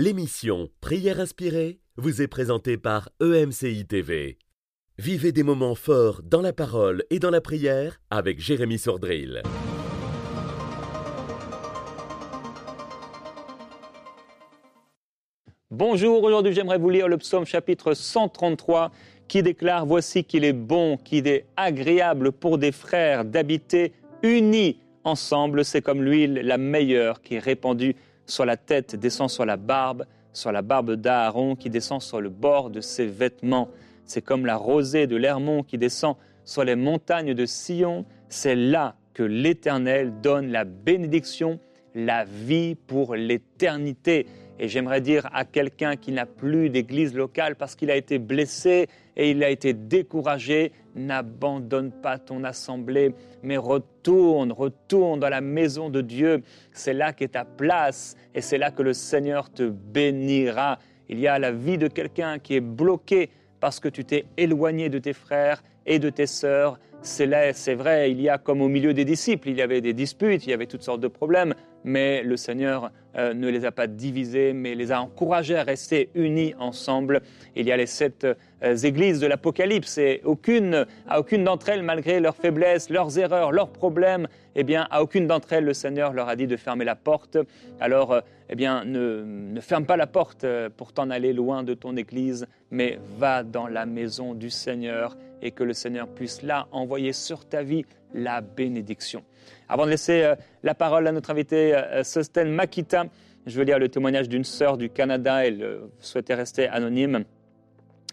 L'émission Prière inspirée vous est présentée par EMCI TV. Vivez des moments forts dans la parole et dans la prière avec Jérémy Sordrill. Bonjour, aujourd'hui j'aimerais vous lire le psaume chapitre 133 qui déclare Voici qu'il est bon, qu'il est agréable pour des frères d'habiter unis ensemble. C'est comme l'huile la meilleure qui est répandue sur la tête, descend sur la barbe, sur la barbe d'Aaron qui descend sur le bord de ses vêtements. C'est comme la rosée de l'Hermon qui descend sur les montagnes de Sion. C'est là que l'Éternel donne la bénédiction, la vie pour l'éternité. Et j'aimerais dire à quelqu'un qui n'a plus d'église locale parce qu'il a été blessé et il a été découragé, n'abandonne pas ton assemblée, mais retourne, retourne dans la maison de Dieu. C'est là qu'est ta place et c'est là que le Seigneur te bénira. Il y a la vie de quelqu'un qui est bloqué parce que tu t'es éloigné de tes frères et de tes sœurs. C'est vrai, il y a comme au milieu des disciples, il y avait des disputes, il y avait toutes sortes de problèmes, mais le Seigneur euh, ne les a pas divisés, mais les a encouragés à rester unis ensemble. Il y a les sept euh, églises de l'Apocalypse et aucune, à aucune d'entre elles, malgré leurs faiblesses, leurs erreurs, leurs problèmes, eh bien, à aucune d'entre elles, le Seigneur leur a dit de fermer la porte. Alors, euh, eh bien, ne, ne ferme pas la porte pour t'en aller loin de ton église, mais va dans la maison du Seigneur et que le Seigneur puisse là envoyer sur ta vie la bénédiction. Avant de laisser euh, la parole à notre invité euh, Sosten Makita, je veux lire le témoignage d'une sœur du Canada. Elle euh, souhaitait rester anonyme.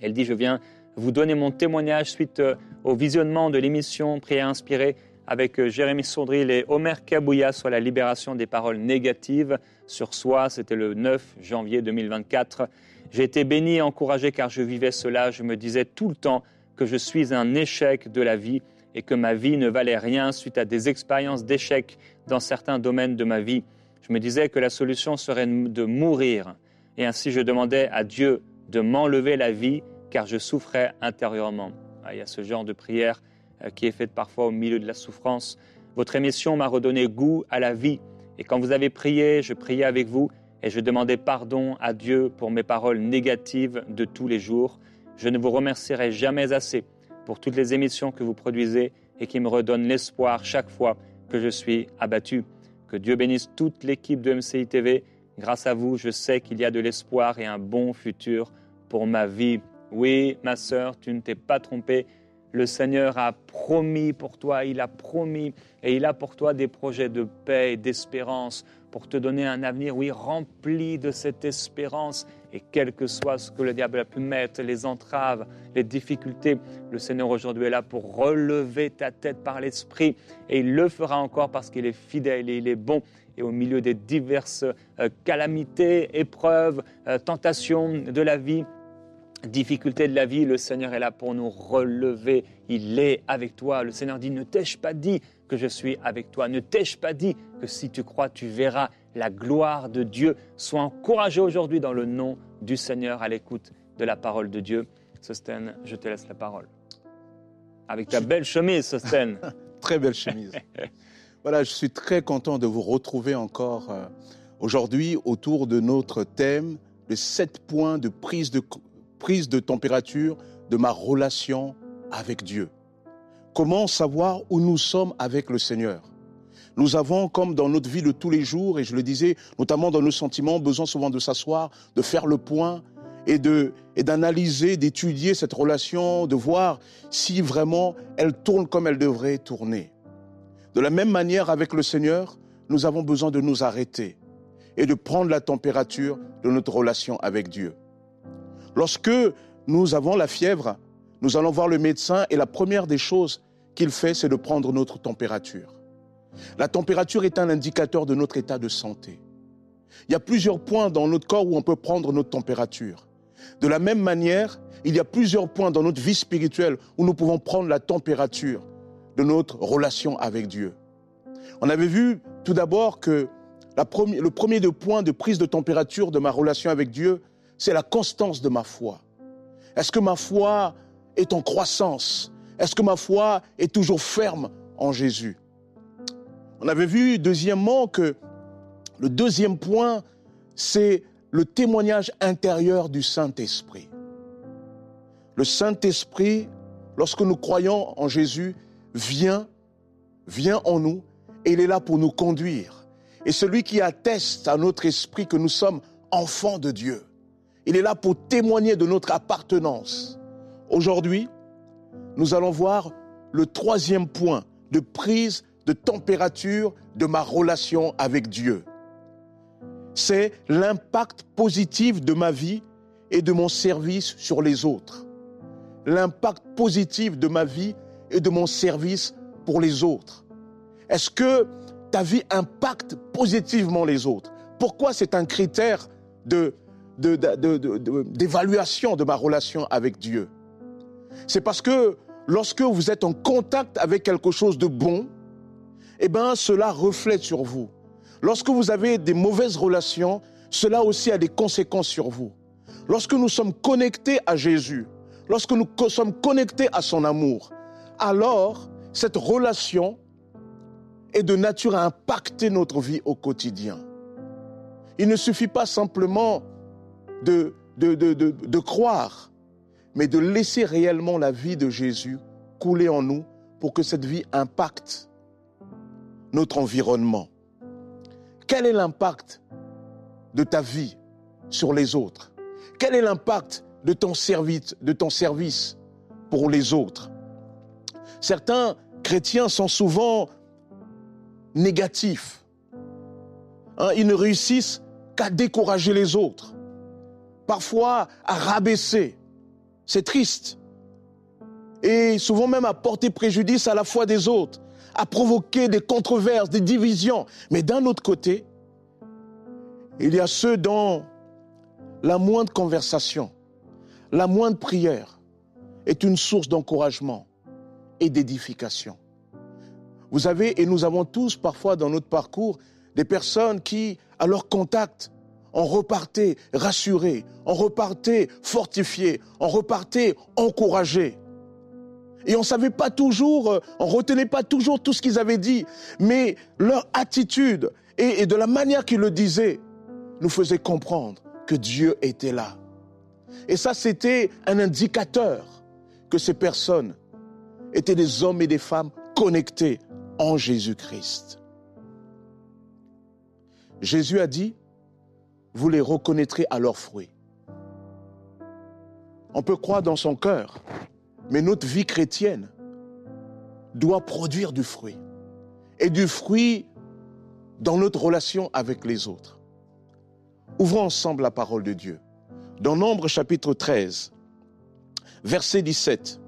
Elle dit, je viens vous donner mon témoignage suite au visionnement de l'émission Prière inspirée avec Jérémy Sourdril et Omer Kabouya sur la libération des paroles négatives sur soi. C'était le 9 janvier 2024. J'ai été béni et encouragé car je vivais cela. Je me disais tout le temps que je suis un échec de la vie et que ma vie ne valait rien suite à des expériences d'échec dans certains domaines de ma vie. Je me disais que la solution serait de mourir. Et ainsi je demandais à Dieu de m'enlever la vie car je souffrais intérieurement. Ah, il y a ce genre de prière euh, qui est faite parfois au milieu de la souffrance. Votre émission m'a redonné goût à la vie. Et quand vous avez prié, je priais avec vous et je demandais pardon à Dieu pour mes paroles négatives de tous les jours. Je ne vous remercierai jamais assez pour toutes les émissions que vous produisez et qui me redonnent l'espoir chaque fois que je suis abattu. Que Dieu bénisse toute l'équipe de MCI TV. Grâce à vous, je sais qu'il y a de l'espoir et un bon futur pour ma vie. Oui, ma sœur, tu ne t'es pas trompée. Le Seigneur a promis pour toi, il a promis, et il a pour toi des projets de paix et d'espérance pour te donner un avenir, oui, rempli de cette espérance. Et quel que soit ce que le diable a pu mettre, les entraves, les difficultés, le Seigneur aujourd'hui est là pour relever ta tête par l'Esprit. Et il le fera encore parce qu'il est fidèle et il est bon. Et au milieu des diverses euh, calamités, épreuves, euh, tentations de la vie, difficultés de la vie, le Seigneur est là pour nous relever. Il est avec toi. Le Seigneur dit, ne t'ai-je pas dit que je suis avec toi? Ne t'ai-je pas dit si tu crois, tu verras la gloire de Dieu Sois encouragé aujourd'hui dans le nom du Seigneur à l'écoute de la parole de Dieu. Sosten, je te laisse la parole. Avec ta belle chemise, Sosten. très belle chemise. voilà, je suis très content de vous retrouver encore euh, aujourd'hui autour de notre thème, les sept points de prise de prise de température de ma relation avec Dieu. Comment savoir où nous sommes avec le Seigneur? Nous avons, comme dans notre vie de tous les jours, et je le disais, notamment dans nos sentiments, besoin souvent de s'asseoir, de faire le point et et d'analyser, d'étudier cette relation, de voir si vraiment elle tourne comme elle devrait tourner. De la même manière avec le Seigneur, nous avons besoin de nous arrêter et de prendre la température de notre relation avec Dieu. Lorsque nous avons la fièvre, nous allons voir le médecin et la première des choses qu'il fait, c'est de prendre notre température. La température est un indicateur de notre état de santé. Il y a plusieurs points dans notre corps où on peut prendre notre température. De la même manière, il y a plusieurs points dans notre vie spirituelle où nous pouvons prendre la température de notre relation avec Dieu. On avait vu tout d'abord que le premier point de prise de température de ma relation avec Dieu, c'est la constance de ma foi. Est-ce que ma foi est en croissance? Est-ce que ma foi est toujours ferme en Jésus? On avait vu deuxièmement que le deuxième point, c'est le témoignage intérieur du Saint-Esprit. Le Saint-Esprit, lorsque nous croyons en Jésus, vient, vient en nous et il est là pour nous conduire. Et celui qui atteste à notre esprit que nous sommes enfants de Dieu, il est là pour témoigner de notre appartenance. Aujourd'hui, nous allons voir le troisième point de prise de température de ma relation avec Dieu. C'est l'impact positif de ma vie et de mon service sur les autres. L'impact positif de ma vie et de mon service pour les autres. Est-ce que ta vie impacte positivement les autres? Pourquoi c'est un critère d'évaluation de, de, de ma relation avec Dieu? C'est parce que lorsque vous êtes en contact avec quelque chose de bon, eh bien, cela reflète sur vous. Lorsque vous avez des mauvaises relations, cela aussi a des conséquences sur vous. Lorsque nous sommes connectés à Jésus, lorsque nous sommes connectés à son amour, alors cette relation est de nature à impacter notre vie au quotidien. Il ne suffit pas simplement de, de, de, de, croire, mais de laisser réellement la vie de Jésus couler en nous pour que cette vie impacte notre environnement. Quel est l'impact de ta vie sur les autres? Quel est l'impact de ton service, pour les autres? Certains chrétiens sont souvent négatifs. Hein, ils ne réussissent qu'à décourager les autres, parfois à rabaisser. C'est triste. Et souvent même à porter préjudice à la foi des autres, à provoquer des controverses, des divisions. Mais d'un autre côté, il y a ceux dont la moindre conversation, la moindre prière est une source d'encouragement et d'édification. Vous avez, et nous avons tous parfois dans notre parcours, des personnes qui, à leur contact, ont reparté rassurés, ont reparté fortifiés, ont reparté encouragés. Et on ne savait pas toujours, euh, on retenait pas toujours tout ce qu'ils avaient dit, mais leur attitude et, de la manière qu'ils le disaient nous faisait comprendre que Dieu était là. Et ça, c'était un indicateur que ces personnes étaient des hommes et des femmes connectés en Jésus-Christ. Jésus a dit, vous les reconnaîtrez à leurs fruits. On peut croire dans son cœur mais notre vie chrétienne doit produire du fruit. Et du fruit dans notre relation avec les autres. Ouvrons ensemble la parole de Dieu. Dans Nombre chapitre 13, verset 17,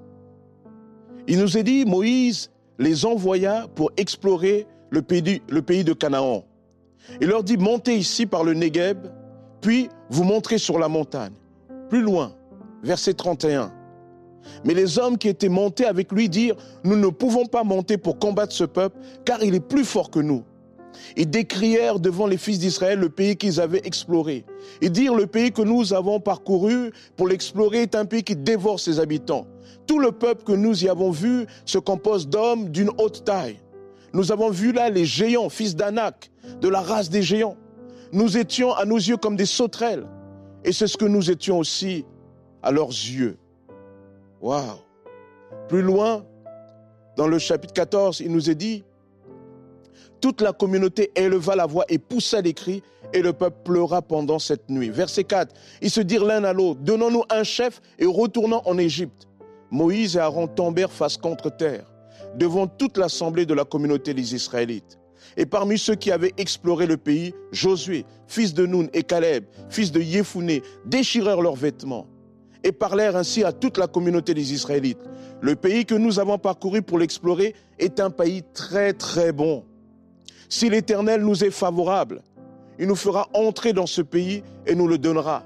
il nous est dit, Moïse les envoya pour explorer le pays, de Canaan. Il leur dit, montez ici par le Negev, puis vous montrez sur la montagne. Plus loin, verset 31, mais les hommes qui étaient montés avec lui dirent, nous ne pouvons pas monter pour combattre ce peuple, car il est plus fort que nous. Ils décrièrent devant les fils d'Israël le pays qu'ils avaient exploré. Ils dirent, le pays que nous avons parcouru pour l'explorer est un pays qui dévore ses habitants. Tout le peuple que nous y avons vu se compose d'hommes d'une haute taille. Nous avons vu là les géants, fils d'Anak, de la race des géants. Nous étions à nos yeux comme des sauterelles. Et c'est ce que nous étions aussi à leurs yeux. Waouh Plus loin, dans le chapitre 14, il nous est dit, toute la communauté éleva la voix et poussa des cris, et le peuple pleura pendant cette nuit. Verset 4, ils se dirent l'un à l'autre, donnons-nous un chef et retournons en Égypte. Moïse et Aaron tombèrent face contre terre, devant toute l'assemblée de la communauté des Israélites. Et parmi ceux qui avaient exploré le pays, Josué, fils de Nun, et Caleb, fils de Yéphoné, déchirèrent leurs vêtements et parlèrent ainsi à toute la communauté des Israélites. Le pays que nous avons parcouru pour l'explorer est un pays très très bon. Si l'Éternel nous est favorable, il nous fera entrer dans ce pays et nous le donnera.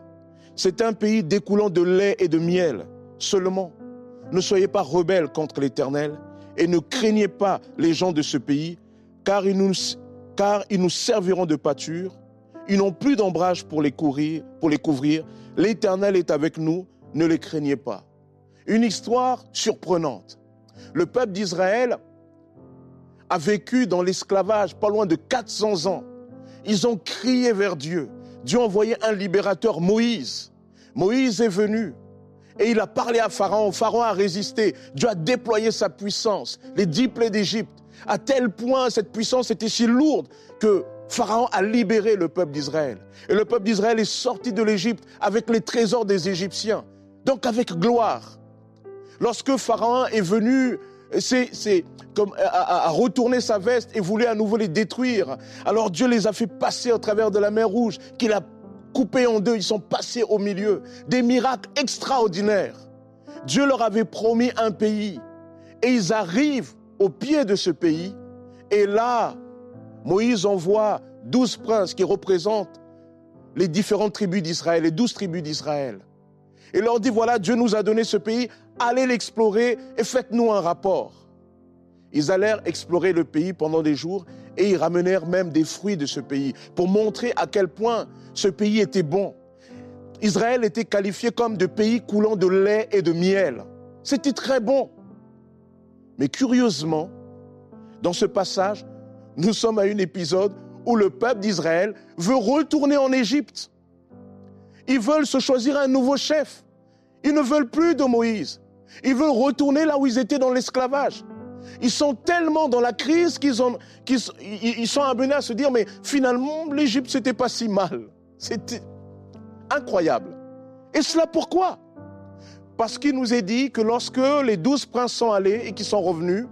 C'est un pays découlant de lait et de miel. Seulement, ne soyez pas rebelles contre l'Éternel et ne craignez pas les gens de ce pays, car ils nous, serviront de pâture. Ils n'ont plus d'ombrage pour les couvrir. L'Éternel est avec nous ne les craignez pas. Une histoire surprenante. Le peuple d'Israël a vécu dans l'esclavage pas loin de 400 ans. Ils ont crié vers Dieu. Dieu a envoyé un libérateur, Moïse. Moïse est venu et il a parlé à Pharaon. Pharaon a résisté. Dieu a déployé sa puissance, les dix plaies d'Égypte. À tel point, cette puissance était si lourde que Pharaon a libéré le peuple d'Israël. Et le peuple d'Israël est sorti de l'Égypte avec les trésors des Égyptiens. Donc avec gloire. Lorsque Pharaon est venu c'est comme à, retourner sa veste et voulait à nouveau les détruire. Alors Dieu les a fait passer au travers de la mer Rouge, qu'il a coupé en deux. Ils sont passés au milieu. Des miracles extraordinaires. Dieu leur avait promis un pays. Et ils arrivent au pied de ce pays. Et là, Moïse envoie douze princes qui représentent les différentes tribus d'Israël, les douze tribus d'Israël. Et leur dit, voilà, Dieu nous a donné ce pays, allez l'explorer et faites-nous un rapport. Ils allèrent explorer le pays pendant des jours et ils ramenèrent même des fruits de ce pays pour montrer à quel point ce pays était bon. Israël était qualifié comme de pays coulant de lait et de miel. C'était très bon. Mais curieusement, dans ce passage, nous sommes à un épisode où le peuple d'Israël veut retourner en Égypte. Ils veulent se choisir un nouveau chef. Ils ne veulent plus de Moïse. Ils veulent retourner là où ils étaient dans l'esclavage. Ils sont tellement dans la crise qu'ils sont amenés à se dire, mais finalement, l'Égypte, c'était pas si mal. C'était incroyable. Et cela pourquoi? Parce qu'il nous est dit que lorsque les douze princes sont allés et qu'ils sont revenus,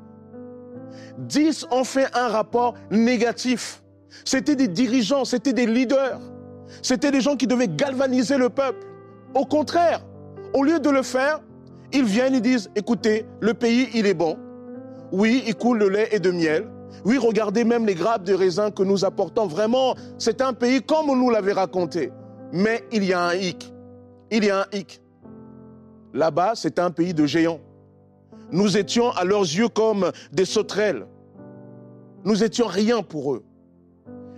dix ont fait un rapport négatif. C'était des dirigeants, c'était des leaders, c'était des gens qui devaient galvaniser le peuple. Au contraire, au lieu de le faire, ils viennent, et disent, écoutez, le pays, il est bon. Oui, il coule de lait et de miel. Oui, regardez même les grappes de raisin que nous apportons. Vraiment, c'est un pays comme on nous l'avait raconté. Mais il y a un hic. Il y a un hic. Là-bas, c'est un pays de géants. Nous étions à leurs yeux comme des sauterelles. Nous étions rien pour eux.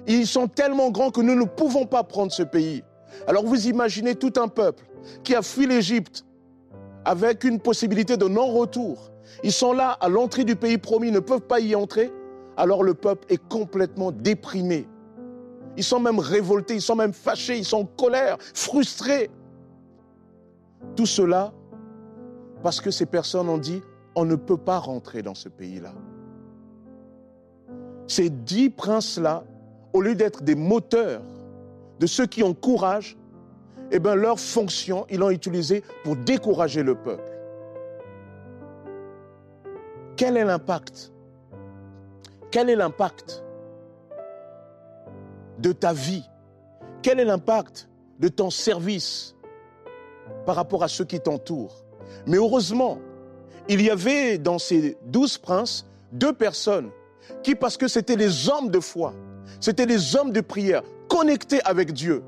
Ils sont tellement grands que nous ne pouvons pas prendre ce pays. Alors vous imaginez tout un peuple qui a fui l'Égypte avec une possibilité de non-retour. Ils sont là à l'entrée du pays promis, ne peuvent pas y entrer. Alors le peuple est complètement déprimé. Ils sont même révoltés, ils sont même fâchés, ils sont en colère, frustrés. Tout cela parce que ces personnes ont dit, on ne peut pas rentrer dans ce pays-là. Ces dix princes-là, au lieu d'être des moteurs de ceux qui ont courage, eh bien, leur fonction, ils l'ont utilisée pour décourager le peuple. Quel est l'impact? Quel est l'impact de ta vie? Quel est l'impact de ton service par rapport à ceux qui t'entourent? Mais heureusement, il y avait dans ces douze princes deux personnes qui, parce que c'était des hommes de foi, c'était des hommes de prière, connectés avec Dieu,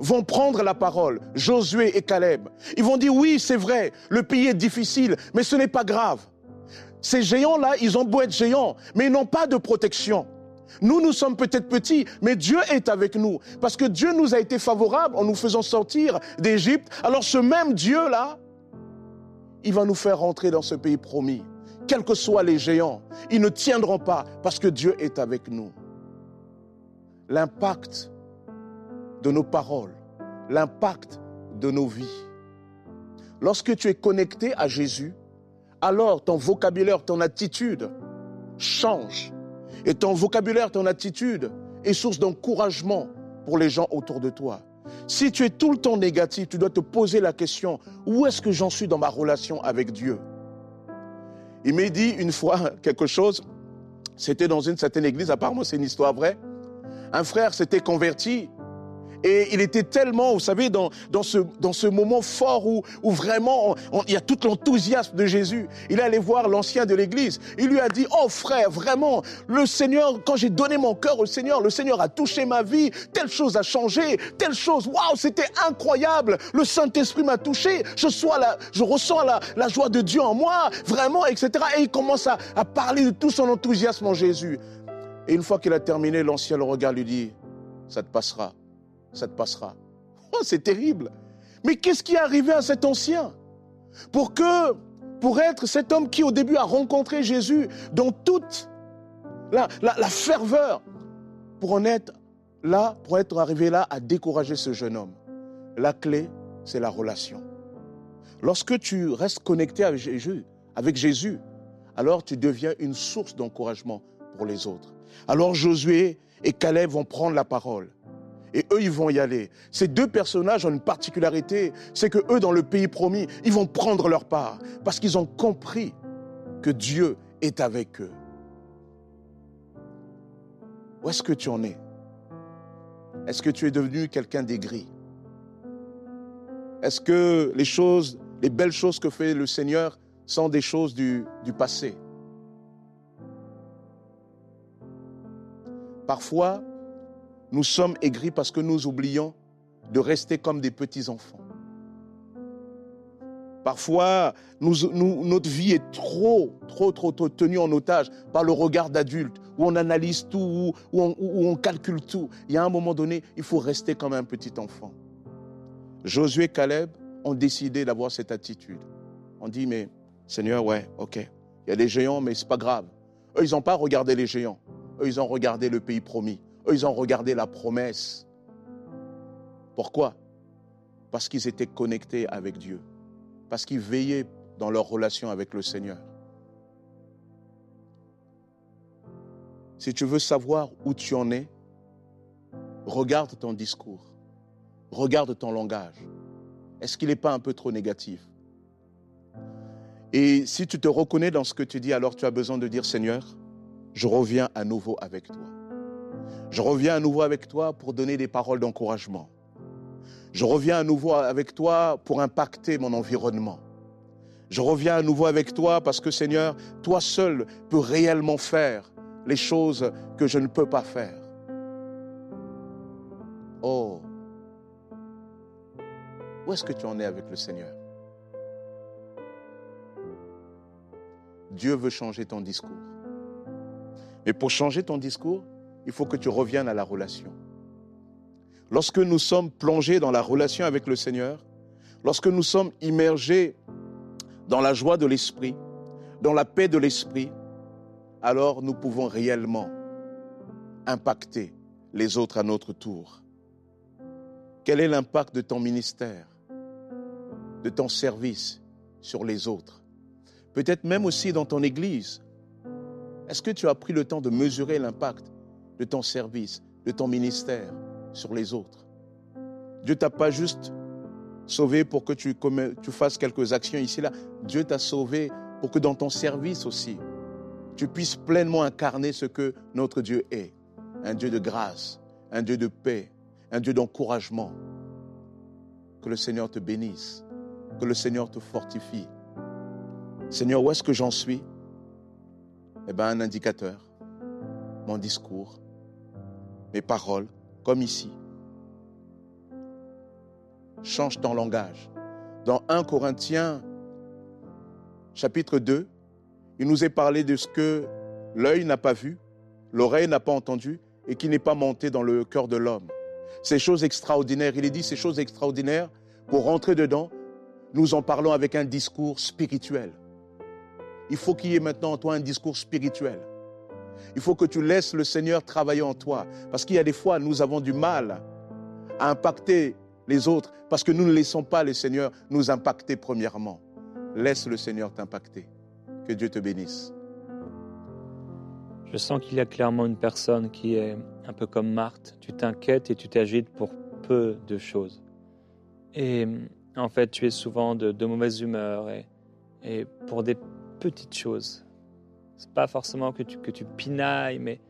vont prendre la parole, Josué et Caleb. Ils vont dire, oui, c'est vrai, le pays est difficile, mais ce n'est pas grave. Ces géants-là, ils ont beau être géants, mais ils n'ont pas de protection. Nous, nous sommes peut-être petits, mais Dieu est avec nous. Parce que Dieu nous a été favorable en nous faisant sortir d'Égypte. Alors ce même Dieu-là, il va nous faire rentrer dans ce pays promis. Quels que soient les géants, ils ne tiendront pas parce que Dieu est avec nous. L'impact de nos paroles, l'impact de nos vies. Lorsque tu es connecté à Jésus, alors ton vocabulaire, ton attitude change. Et ton vocabulaire, ton attitude est source d'encouragement pour les gens autour de toi. Si tu es tout le temps négatif, tu dois te poser la question, où est-ce que j'en suis dans ma relation avec Dieu? Il m'a dit une fois quelque chose, c'était dans une certaine église, apparemment c'est une histoire vraie. Un frère s'était converti et il était tellement, vous savez, dans, dans, ce, dans ce moment fort où, où vraiment il y a tout l'enthousiasme de Jésus. Il est allé voir l'ancien de l'église. Il lui a dit, oh frère, vraiment, le Seigneur, quand j'ai donné mon cœur au Seigneur, le Seigneur a touché ma vie, telle chose a changé, telle chose, waouh, c'était incroyable. Le Saint-Esprit m'a touché, je, là, je ressens la, la joie de Dieu en moi, vraiment, etc. Et il commence à parler de tout son enthousiasme en Jésus. Et une fois qu'il a terminé, l'ancien le regarde, lui dit, ça te passera ça te passera. Oh, c'est terrible. Mais qu'est-ce qui est arrivé à cet ancien? Pour que, pour être cet homme qui au début a rencontré Jésus dans toute la, la ferveur, pour en être là, pour être arrivé là, à décourager ce jeune homme, la clé, c'est la relation. Lorsque tu restes connecté avec Jésus, avec Jésus, alors tu deviens une source d'encouragement pour les autres. Alors Josué et Caleb vont prendre la parole. Et eux, ils vont y aller. Ces deux personnages ont une particularité, c'est que eux, dans le pays promis, ils vont prendre leur part parce qu'ils ont compris que Dieu est avec eux. Où est-ce que tu en es? Est-ce que tu es devenu quelqu'un d'aigri? Est-ce que les choses, les belles choses que fait le Seigneur sont des choses du, du passé? Parfois, nous sommes aigris parce que nous oublions de rester comme des petits-enfants. Parfois, notre vie est trop, trop, trop, trop tenue en otage par le regard d'adulte, où on analyse tout, où, on, où on calcule tout. Il y a un moment donné, il faut rester comme un petit enfant. Josué et Caleb ont décidé d'avoir cette attitude. On dit, mais Seigneur, ouais, ok, il y a des géants, mais c'est pas grave. Eux, ils n'ont pas regardé les géants. Eux, ils ont regardé le pays promis. Eux, ils ont regardé la promesse. Pourquoi? Parce qu'ils étaient connectés avec Dieu. Parce qu'ils veillaient dans leur relation avec le Seigneur. Si tu veux savoir où tu en es, regarde ton discours. Regarde ton langage. Est-ce qu'il n'est pas un peu trop négatif? Et si tu te reconnais dans ce que tu dis, alors tu as besoin de dire, Seigneur, je reviens à nouveau avec toi. Je reviens à nouveau avec toi pour donner des paroles d'encouragement. Je reviens à nouveau avec toi pour impacter mon environnement. Je reviens à nouveau avec toi parce que Seigneur, toi seul peux réellement faire les choses que je ne peux pas faire. Oh, où est-ce que tu en es avec le Seigneur? Dieu veut changer ton discours. Mais pour changer ton discours, il faut que tu reviennes à la relation. Lorsque nous sommes plongés dans la relation avec le Seigneur, lorsque nous sommes immergés dans la joie de l'Esprit, dans la paix de l'Esprit, alors nous pouvons réellement impacter les autres à notre tour. Quel est l'impact de ton ministère, de ton service sur les autres? Peut-être même aussi dans ton Église. Est-ce que tu as pris le temps de mesurer l'impact de ton service, de ton ministère sur les autres? Dieu t'a pas juste sauvé pour que tu, tu fasses quelques actions ici là. Dieu t'a sauvé pour que dans ton service aussi, tu puisses pleinement incarner ce que notre Dieu est. Un Dieu de grâce, un Dieu de paix, un Dieu d'encouragement. Que le Seigneur te bénisse, que le Seigneur te fortifie. Seigneur, où est-ce que j'en suis? Eh bien, un indicateur, mon discours, mes paroles, comme ici. Change ton langage. Dans 1 Corinthiens chapitre 2, il nous est parlé de ce que l'œil n'a pas vu, l'oreille n'a pas entendu et qui n'est pas monté dans le cœur de l'homme. Ces choses extraordinaires, il est dit ces choses extraordinaires, pour rentrer dedans, nous en parlons avec un discours spirituel. Il faut qu'il y ait maintenant en toi un discours spirituel. Il faut que tu laisses le Seigneur travailler en toi. Parce qu'il y a des fois, nous avons du mal à impacter les autres parce que nous ne laissons pas le Seigneur nous impacter premièrement. Laisse le Seigneur t'impacter. Que Dieu te bénisse. Je sens qu'il y a clairement une personne qui est un peu comme Marthe. Tu t'inquiètes et tu t'agites pour peu de choses. Et en fait, tu es souvent de, mauvaise humeur et, et pour des petites choses. C'est pas forcément que tu, que tu pinailles, mais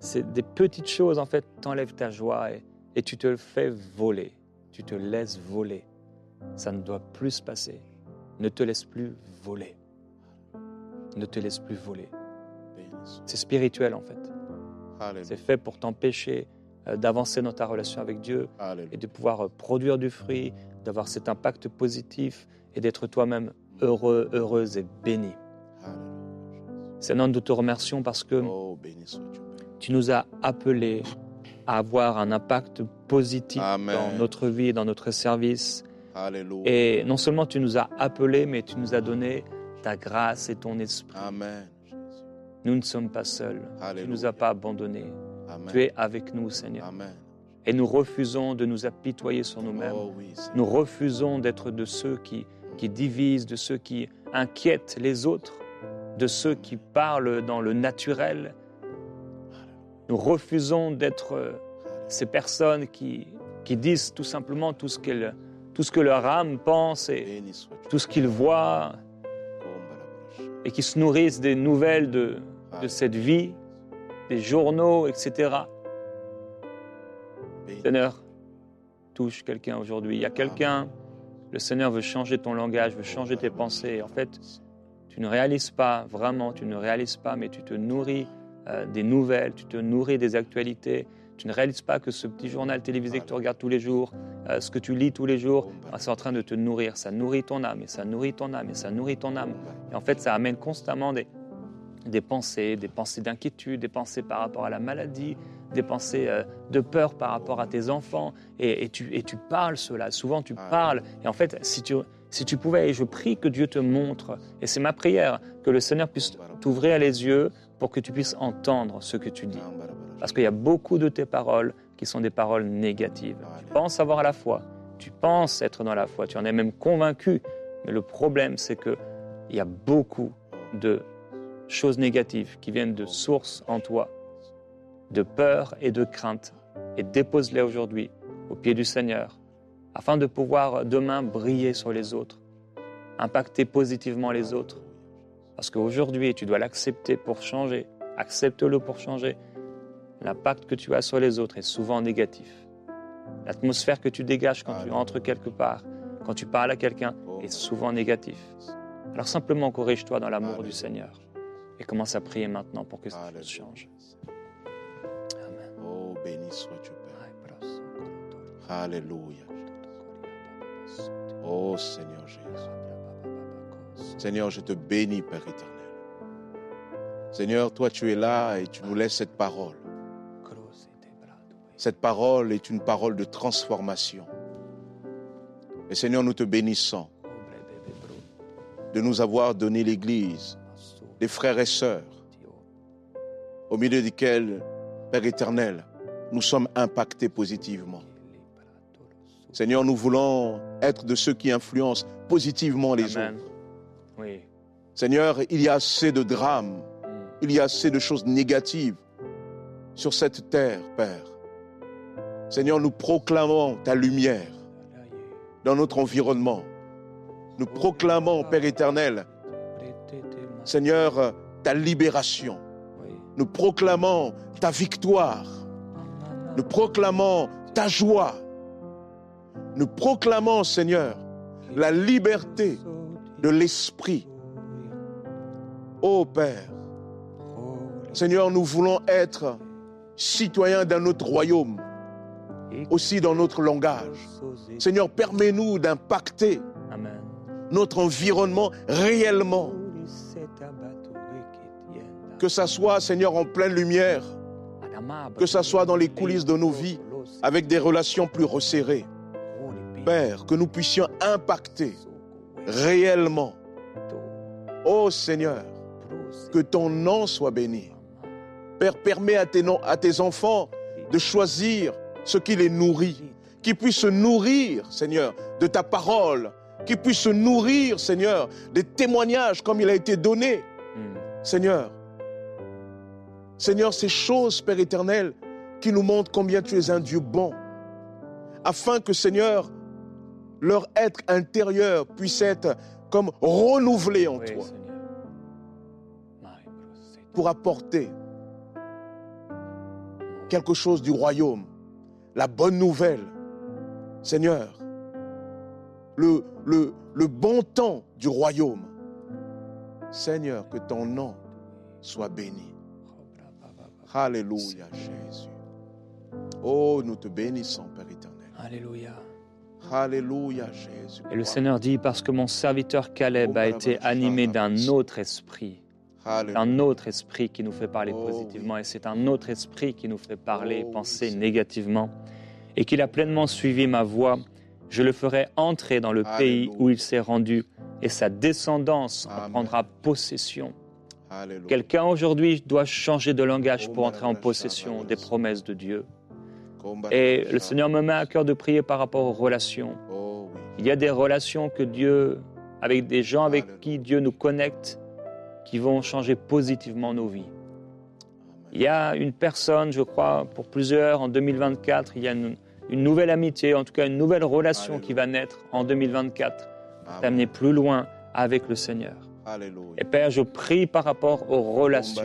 c'est des petites choses, en fait, t'enlèvent ta joie et, et tu te le fais voler. Tu te laisses voler. Ça ne doit plus se passer. Ne te laisse plus voler. Ne te laisse plus voler. C'est spirituel, en fait. C'est fait pour t'empêcher euh, d'avancer dans ta relation avec Dieu et de pouvoir euh, produire du fruit, d'avoir cet impact positif et d'être toi-même heureux, heureuse et béni. Seigneur, nous te remercions parce que oh, tu nous as appelés à avoir un impact positif dans notre vie et dans notre service. Et non seulement tu nous as appelés, mais tu nous as donné ta grâce et ton esprit. Nous ne sommes pas seuls. Tu ne nous as pas abandonnés. Tu es avec nous, Seigneur. Et nous refusons de nous apitoyer sur nous-mêmes. Oh oui. Nous refusons d'être de ceux qui, qui divisent, de ceux qui inquiètent les autres, de ceux qui parlent dans le naturel. Nous refusons d'être euh, ces personnes qui, qui disent tout simplement tout ce, tout ce que leur âme pense et tout ce qu'ils voient et qui se nourrissent des nouvelles de, de cette vie, des journaux, etc. Seigneur, touche quelqu'un aujourd'hui. Il y a quelqu'un, le Seigneur veut changer ton langage, veut changer tes pensées. En fait, tu ne réalises pas, vraiment, tu ne réalises pas, mais tu te nourris euh, des nouvelles, tu te nourris des actualités. Tu ne réalises pas que ce petit journal télévisé que tu regardes tous les jours, euh, ce que tu lis tous les jours, ah, c'est en train de te nourrir. Ça nourrit ton âme, et ça nourrit ton âme, et ça nourrit ton âme. Et en fait, ça amène constamment des, des pensées, des pensées d'inquiétude, des pensées par rapport à la maladie, des pensées euh, de peur par rapport à tes enfants. Et, et tu, et tu parles cela. Souvent, tu Ah. parles. Et en fait, si tu, si tu pouvais, et je prie que Dieu te montre, et c'est ma prière, que le Seigneur puisse t'ouvrir les yeux pour que tu puisses entendre ce que tu dis. Parce qu'il y a beaucoup de tes paroles qui sont des paroles négatives. Tu penses avoir la foi, tu penses être dans la foi, tu en es même convaincu. Mais le problème, c'est que il y a beaucoup de choses négatives qui viennent de sources en toi, de peur et de crainte. Et dépose-les aujourd'hui au pied du Seigneur, afin de pouvoir demain briller sur les autres, impacter positivement les autres. Parce qu'aujourd'hui, tu dois l'accepter pour changer. Accepte-le pour changer. L'impact que tu as sur les autres est souvent négatif. L'atmosphère que tu dégages quand tu entres quelque part, quand tu parles à quelqu'un, est souvent négatif. Alors simplement corrige-toi dans l'amour du Seigneur et commence à prier maintenant pour que choses changent. Amen. Oh, béni sois-tu, Père. Alléluia. Oh, Seigneur Jésus. Seigneur, je te bénis, Père éternel. Seigneur, toi, tu es là et tu nous laisses cette parole. Cette parole est une parole de transformation. Et Seigneur, nous te bénissons de nous avoir donné l'Église, des frères et sœurs, au milieu desquels, Père éternel, nous sommes impactés positivement. Seigneur, nous voulons être de ceux qui influencent positivement les Amen. autres. Oui. Seigneur, il y a assez de drames, Mm. il y a assez de choses négatives sur cette terre, Père. Seigneur, nous proclamons ta lumière dans notre environnement. Nous proclamons, Père éternel, Seigneur, ta libération. Nous proclamons ta victoire. Nous proclamons ta joie. Nous proclamons, Seigneur, la liberté de l'esprit. Ô Père, Seigneur, nous voulons être citoyens d'un autre royaume, aussi dans notre langage. Seigneur, permets-nous d'impacter notre environnement réellement. Que ça soit, Seigneur, en pleine lumière, que ça soit dans les coulisses de nos vies, avec des relations plus resserrées. Père, que nous puissions impacter réellement. Ô Seigneur, que ton nom soit béni. Père, permets à tes, enfants de choisir ce qui les nourrit, qu'ils puissent se nourrir, Seigneur, de ta parole, qu'ils puissent se nourrir, Seigneur, des témoignages comme il a été donné. Seigneur. Seigneur, ces choses, Père éternel, qui nous montrent combien tu es un Dieu bon, afin que, Seigneur, leur être intérieur puisse être comme renouvelé en toi, pour apporter quelque chose du royaume, la bonne nouvelle, Seigneur, le, le, le bon temps du royaume. Seigneur, que ton nom soit béni. Alléluia, Jésus. Oh, nous te bénissons, Père éternel. Alléluia. Et le Seigneur dit, parce que mon serviteur Caleb a été animé d'un autre esprit, un autre esprit qui nous fait parler Oh, positivement, et c'est un autre esprit qui nous fait parler et Oh, penser négativement, et qu'il a pleinement suivi ma voie, je le ferai entrer dans le pays où il s'est rendu, et sa descendance en prendra possession. Quelqu'un aujourd'hui doit changer de langage Oh, pour entrer en possession des promesses de Dieu. Et le Seigneur me met à cœur de prier par rapport aux relations. Oh. Il y a des relations que Dieu, avec des gens avec qui Dieu nous connecte, qui vont changer positivement nos vies. Il y a une personne, je crois, pour plusieurs, en 2024, il y a une, une nouvelle amitié, en tout cas une nouvelle relation qui va naître en 2024, Amen. t'amener plus loin avec le Seigneur. Alléluia. Et Père, je prie par rapport aux relations.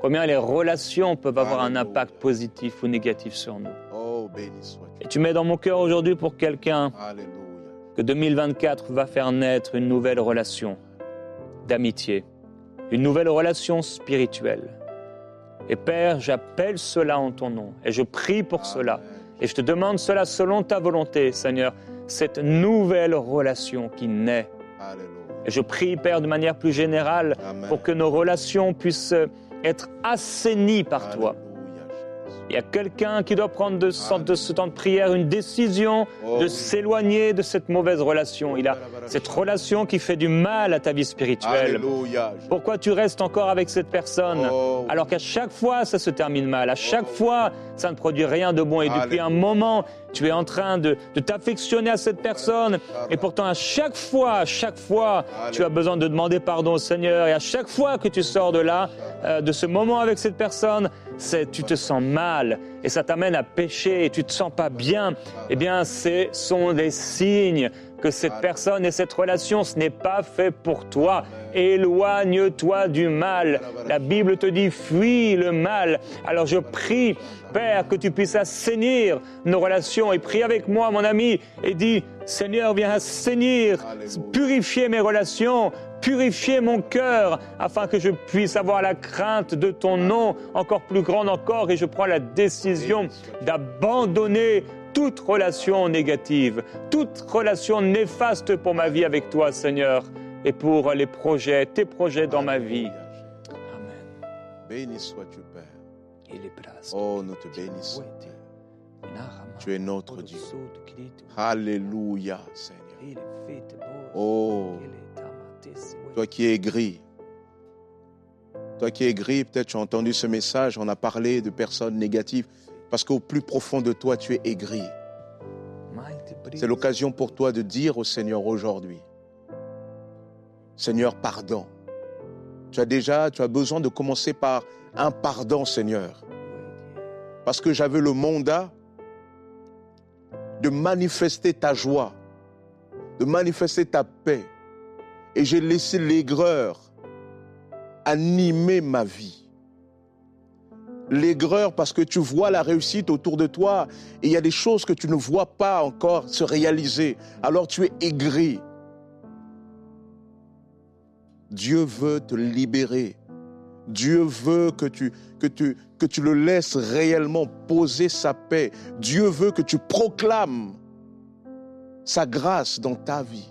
Combien les relations peuvent avoir un impact positif ou négatif sur nous. Oh. Et tu mets dans mon cœur aujourd'hui pour quelqu'un que 2024 va faire naître une nouvelle relation d'amitié, une nouvelle relation spirituelle. Et Père, j'appelle cela en ton nom et je prie pour cela. Et je te demande cela selon ta volonté, Seigneur, cette nouvelle relation qui naît. Alléluia. Et je prie, Père, de manière plus générale, Amen. pour que nos relations puissent être assainies par toi. Il y a quelqu'un qui doit prendre de, ce- temps de prière une décision de s'éloigner de cette mauvaise relation. Il a cette relation qui fait du mal à ta vie spirituelle. Pourquoi tu restes encore avec cette personne? Oh, alors qu'à chaque fois ça se termine mal, à chaque fois ça ne produit rien de bon. Et depuis un moment tu es en train de, de t'affectionner à cette personne. Et pourtant à chaque fois, à chaque fois tu as besoin de demander pardon au Seigneur. Et à chaque fois que tu sors de là, euh, de ce moment avec cette personne, tu te sens mal et ça t'amène à pécher et tu te sens pas bien. Eh bien, ce sont des signes que cette personne et cette relation, ce n'est pas fait pour toi. Éloigne-toi du mal. La Bible te dit, fuis le mal. Alors je prie, Père, que tu puisses assainir nos relations et prie avec moi, mon ami, et dis, Seigneur, viens assainir, purifier mes relations, purifier mon cœur, afin que je puisse avoir la crainte de ton nom encore plus grande encore, et je prends la décision d'abandonner toute relation négative, toute relation néfaste pour ma vie avec toi, Seigneur, et pour les projets, tes projets dans ma vie. Amen. Béni sois-tu, Père. Oh, nous te bénissons. Tu es notre Dieu. Alléluia, Seigneur. Oh, toi qui es gris, toi qui es gris, peut-être tu as entendu ce message, on a parlé de personnes négatives, parce qu'au plus profond de toi, tu es aigri. C'est l'occasion pour toi de dire au Seigneur aujourd'hui, Seigneur, pardon. Tu as déjà, tu as besoin de commencer par un pardon, Seigneur. Parce que j'avais le mandat de manifester ta joie, de manifester ta paix. Et j'ai laissé l'aigreur animer ma vie. L'aigreur parce que tu vois la réussite autour de toi et il y a des choses que tu ne vois pas encore se réaliser. Alors tu es aigri. Dieu veut te libérer. Dieu veut que tu, que, tu, que tu le laisses réellement poser sa paix. Dieu veut que tu proclames sa grâce dans ta vie.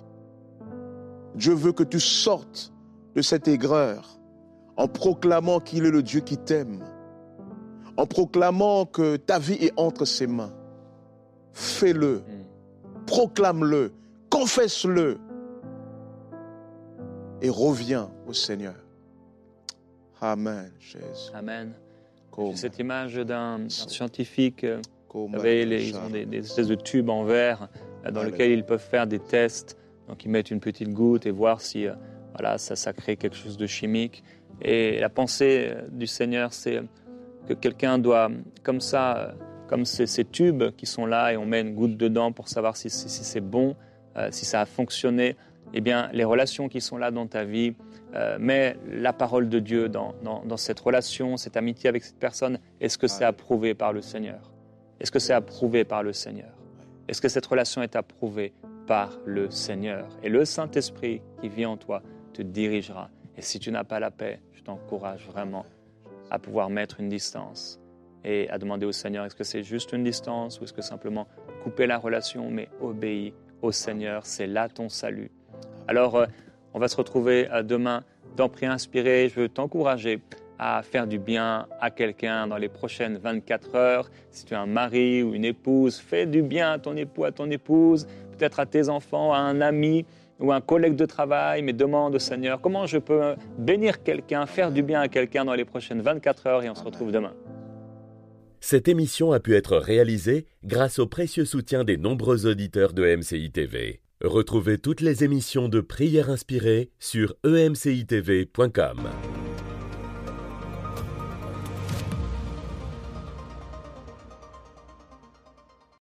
Dieu veut que tu sortes de cette aigreur en proclamant qu'il est le Dieu qui t'aime, en proclamant que ta vie est entre ses mains. Fais-le, proclame-le, confesse-le et reviens au Seigneur. Amen, Jésus. Amen. J'ai cette image d'un scientifique. euh, Vous savez, les- ils ont des, des espèces de tubes en verre euh, dans lesquels ils peuvent faire des tests. Donc ils mettent une petite goutte et voir si euh, voilà, ça, ça crée quelque chose de chimique. Et la pensée euh, du Seigneur, c'est que quelqu'un doit, comme ça, euh, comme ces, ces tubes qui sont là et on met une goutte dedans pour savoir si, si- si c'est bon, euh, si ça a fonctionné, eh bien, les relations qui sont là dans ta vie, euh, mets la parole de Dieu dans, dans- dans cette relation, cette amitié avec cette personne. Est-ce que c'est approuvé par le Seigneur? Est-ce que c'est approuvé par le Seigneur? Est-ce que cette relation est approuvée? Par le Seigneur Et le Saint-Esprit qui vit en toi te dirigera. Et si tu n'as pas la paix, je t'encourage vraiment à pouvoir mettre une distance et à demander au Seigneur, est-ce que c'est juste une distance ou est-ce que simplement couper la relation, mais obéis au Seigneur, c'est là ton salut. Alors, euh, on va se retrouver euh, demain dans Prière Inspirée. Je veux t'encourager à faire du bien à quelqu'un dans les prochaines 24 heures. Si tu es un mari ou une épouse, fais du bien à ton époux, à ton épouse, peut-être à tes enfants, à un ami ou un collègue de travail, mais demande au Seigneur comment je peux bénir quelqu'un, faire du bien à quelqu'un dans les prochaines 24 heures et on se retrouve demain. Cette émission a pu être réalisée grâce au précieux soutien des nombreux auditeurs de MCI TV. Retrouvez toutes les émissions de Prières Inspirées sur emcitv.com.